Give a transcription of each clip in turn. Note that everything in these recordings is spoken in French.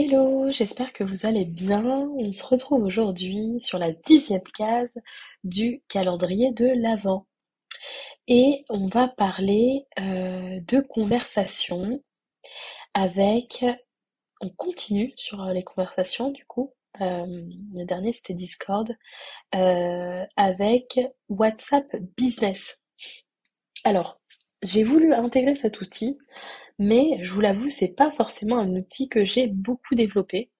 Hello, j'espère que vous allez bien. On se retrouve aujourd'hui sur la dixième case du calendrier de l'Avent. Et on va parler euh, de conversation avec... On continue sur les conversations du coup. Euh, le dernier c'était Discord. Euh, avec WhatsApp Business. Alors, j'ai voulu intégrer cet outil mais je vous l'avoue, c'est pas forcément un outil que j'ai beaucoup développé.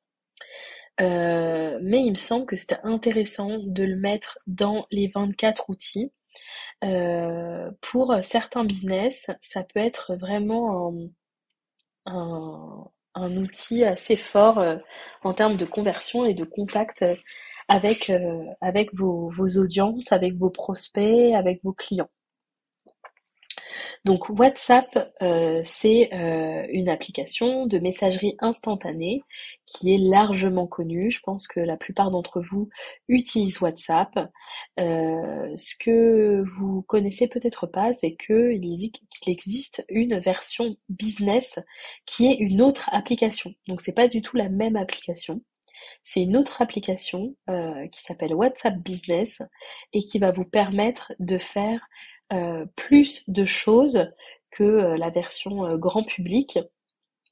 Euh, mais il me semble que c'était intéressant de le mettre dans les 24 outils. Euh, pour certains business, ça peut être vraiment un, outil assez fort euh, en termes de conversion et de contact avec, avec vos audiences, avec vos prospects, avec vos clients. Donc WhatsApp, euh, c'est euh, une application de messagerie instantanée qui est largement connue. Je pense que la plupart d'entre vous utilisent WhatsApp. Euh, ce que vous connaissez peut-être pas, c'est qu'il existe une version business qui est une autre application. Donc c'est pas du tout la même application. C'est une autre application qui s'appelle WhatsApp Business et qui va vous permettre de faire euh, plus de choses que euh, la version euh, grand public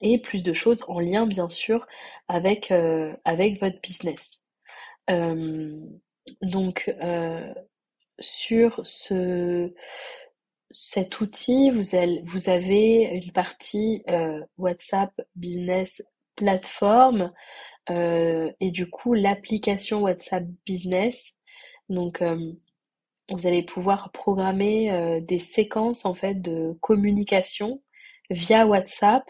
et plus de choses en lien bien sûr avec, avec votre business. donc sur ce, cet outil, vous, vous avez une partie WhatsApp Business Platform et du coup l'application WhatsApp Business. Donc vous allez pouvoir programmer euh, des séquences en fait de communication via WhatsApp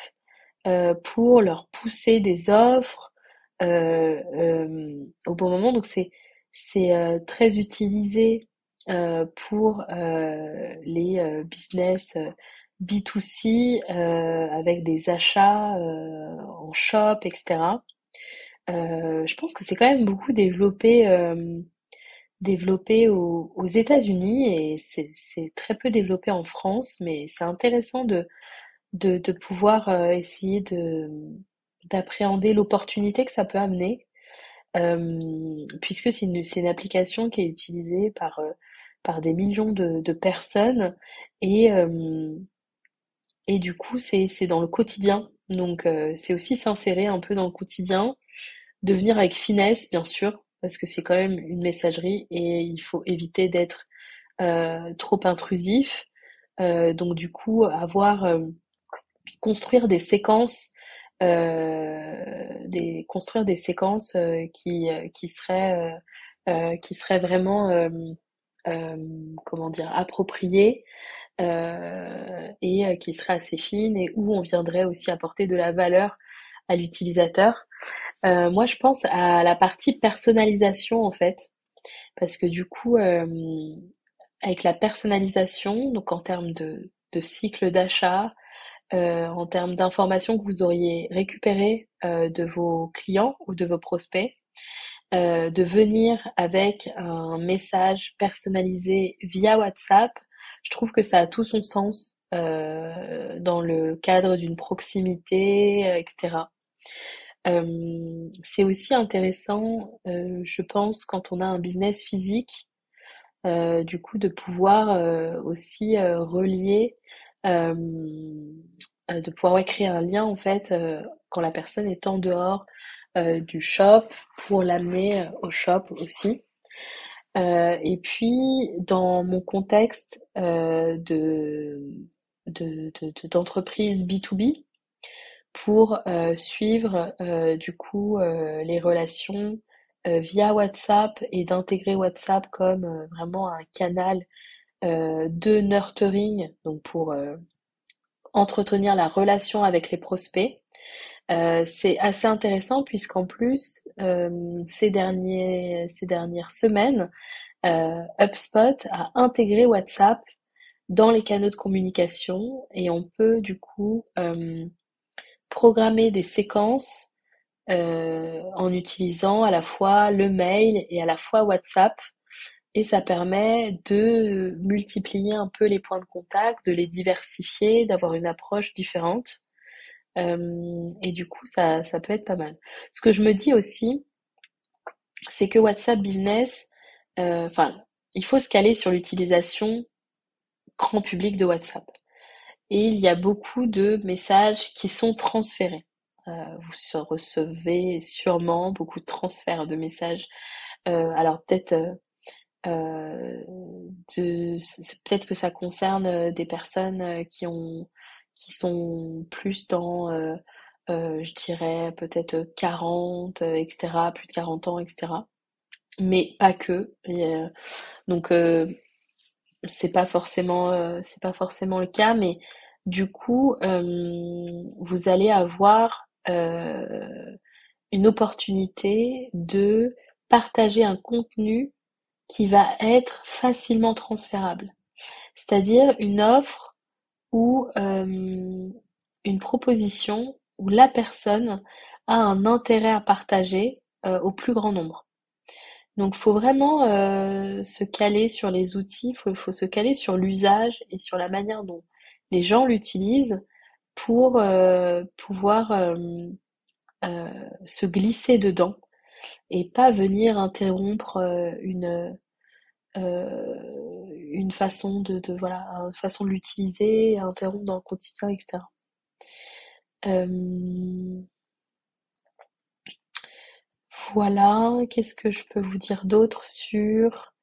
euh, pour leur pousser des offres euh, au bon moment. Donc c'est c'est très utilisé pour les business B2C avec des achats en shop, etc. je pense que c'est quand même beaucoup développé développé aux, États-Unis et c'est très peu développé en France, mais c'est intéressant de, de, de pouvoir euh, essayer de d'appréhender l'opportunité que ça peut amener, euh, puisque c'est une, une application qui est utilisée par, euh, par des millions de, de personnes et, et du coup c'est dans le quotidien. Donc c'est aussi s'insérer un peu dans le quotidien, de venir avec finesse bien sûr, parce que c'est quand même une messagerie et il faut éviter d'être euh, trop intrusif. Euh, donc du coup, avoir euh, construire des séquences, des construire des séquences qui qui seraient qui seraient vraiment comment dire appropriées et qui seraient assez fines et où on viendrait aussi apporter de la valeur à l'utilisateur. Euh, moi, je pense à la partie personnalisation en fait, parce que du coup, euh, avec la personnalisation, donc en termes de, de cycle d'achat, euh, en termes d'informations que vous auriez récupérées de vos clients ou de vos prospects, de venir avec un message personnalisé via WhatsApp, je trouve que ça a tout son sens dans le cadre d'une proximité, etc. Euh, c'est aussi intéressant, euh, je pense, quand on a un business physique, euh, du coup, de pouvoir aussi relier, de pouvoir créer un lien en fait quand la personne est en dehors du shop pour l'amener au shop aussi. et puis, dans mon contexte de d'entreprise B2B, pour euh, suivre euh, du coup euh, les relations via WhatsApp et d'intégrer WhatsApp comme vraiment un canal de nurturing, donc pour entretenir la relation avec les prospects. c'est assez intéressant puisqu'en plus ces derniers ces dernières semaines HubSpot a intégré WhatsApp dans les canaux de communication et on peut du coup programmer des séquences euh, en utilisant à la fois le mail et à la fois WhatsApp. Et ça permet de multiplier un peu les points de contact, de les diversifier, d'avoir une approche différente. Euh, et du coup, ça, ça peut être pas mal. Ce que je me dis aussi, c'est que WhatsApp Business, euh, enfin, il faut se caler sur l'utilisation grand public de WhatsApp. Et il y a beaucoup de messages qui sont transférés. Euh, vous recevez sûrement beaucoup de transferts de messages. Euh, alors peut-être euh, de, peut-être que ça concerne des personnes qui ont qui sont plus dans je dirais peut-être 40 etc plus de 40 ans etc mais pas que donc c'est pas forcément c'est pas forcément le cas mais du coup vous allez avoir euh, une opportunité de partager un contenu qui va être facilement transférable. C'est-à-dire une offre ou euh, une proposition où la personne a un intérêt à partager euh, au plus grand nombre. Donc faut vraiment se caler sur les outils, faut, faut se caler sur l'usage et sur la manière dont les gens l'utilisent pour euh, pouvoir euh, euh, se glisser dedans et pas venir interrompre une une façon de, de, voilà une façon de l'utiliser interrompre dans le quotidien etc voilà qu'est-ce que je peux vous dire d'autre sur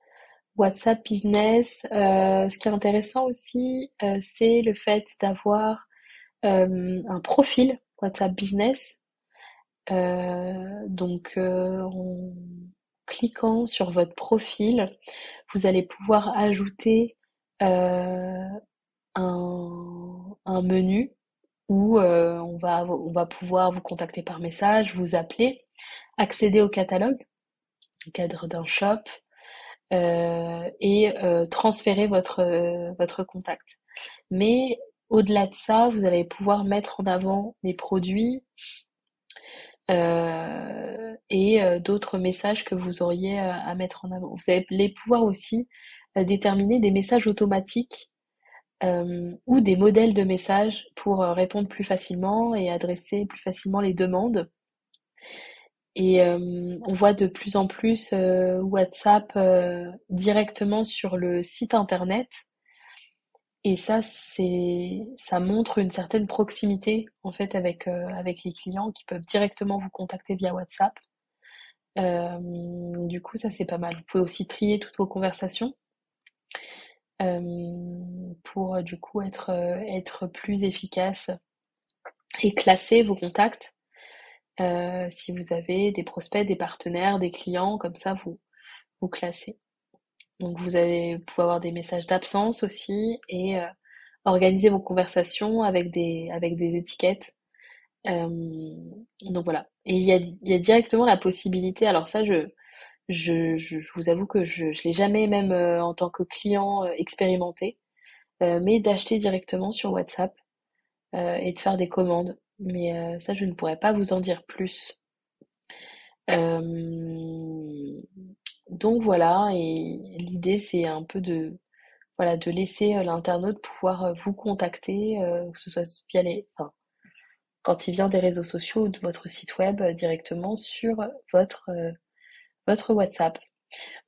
WhatsApp Business? Ce qui est intéressant aussi c'est le fait d'avoir euh, un profil WhatsApp Business. Euh, donc euh, en cliquant sur votre profil, vous allez pouvoir ajouter un, menu où on, va, on va pouvoir vous contacter par message, vous appeler, accéder au catalogue, au cadre d'un shop, et transférer votre, votre contact. Mais au-delà de ça, vous allez pouvoir mettre en avant les produits euh, et euh, d'autres messages que vous auriez euh, à mettre en avant. Vous allez pouvoir aussi déterminer des messages automatiques ou des modèles de messages pour répondre plus facilement et adresser plus facilement les demandes. Et on voit de plus en plus WhatsApp directement sur le site internet et ça, c'est, ça montre une certaine proximité en fait avec euh, avec les clients qui peuvent directement vous contacter via WhatsApp. Euh, du coup, ça c'est pas mal. Vous pouvez aussi trier toutes vos conversations euh, pour du coup être être plus efficace et classer vos contacts. Si vous avez des prospects, des partenaires, des clients, comme ça vous vous classez. Donc vous allez pouvoir avoir des messages d'absence aussi et euh, organiser vos conversations avec des, avec des étiquettes. Euh, donc voilà. Et il y a, y a directement la possibilité, alors ça je, je, je, vous avoue que je ne l'ai jamais même euh, en tant que client expérimenté, mais d'acheter directement sur WhatsApp et de faire des commandes. Mais ça je ne pourrais pas vous en dire plus. Donc voilà, et l'idée c'est un peu de voilà de laisser euh, l'internaute pouvoir euh, vous contacter, euh, que ce soit via les, enfin, quand il vient des réseaux sociaux ou de votre site web directement sur votre votre WhatsApp.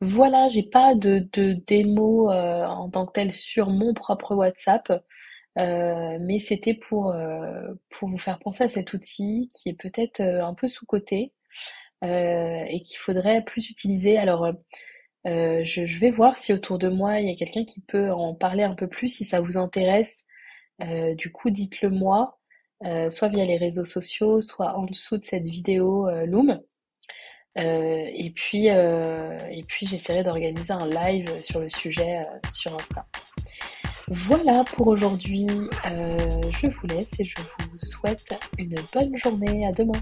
Voilà, j'ai pas de, de démo en tant que tel sur mon propre WhatsApp, mais c'était pour pour vous faire penser à cet outil qui est peut-être un peu sous coté euh, et qu'il faudrait plus utiliser. Alors, euh, je, je, vais voir si autour de moi il y a quelqu'un qui peut en parler un peu plus, si ça vous intéresse. Euh, du coup, dites-le moi, soit via les réseaux sociaux, soit en dessous de cette vidéo Loom. et puis, et puis j'essaierai d'organiser un live sur le sujet sur Insta. Voilà pour aujourd'hui. je vous laisse et je vous souhaite une bonne journée. À demain.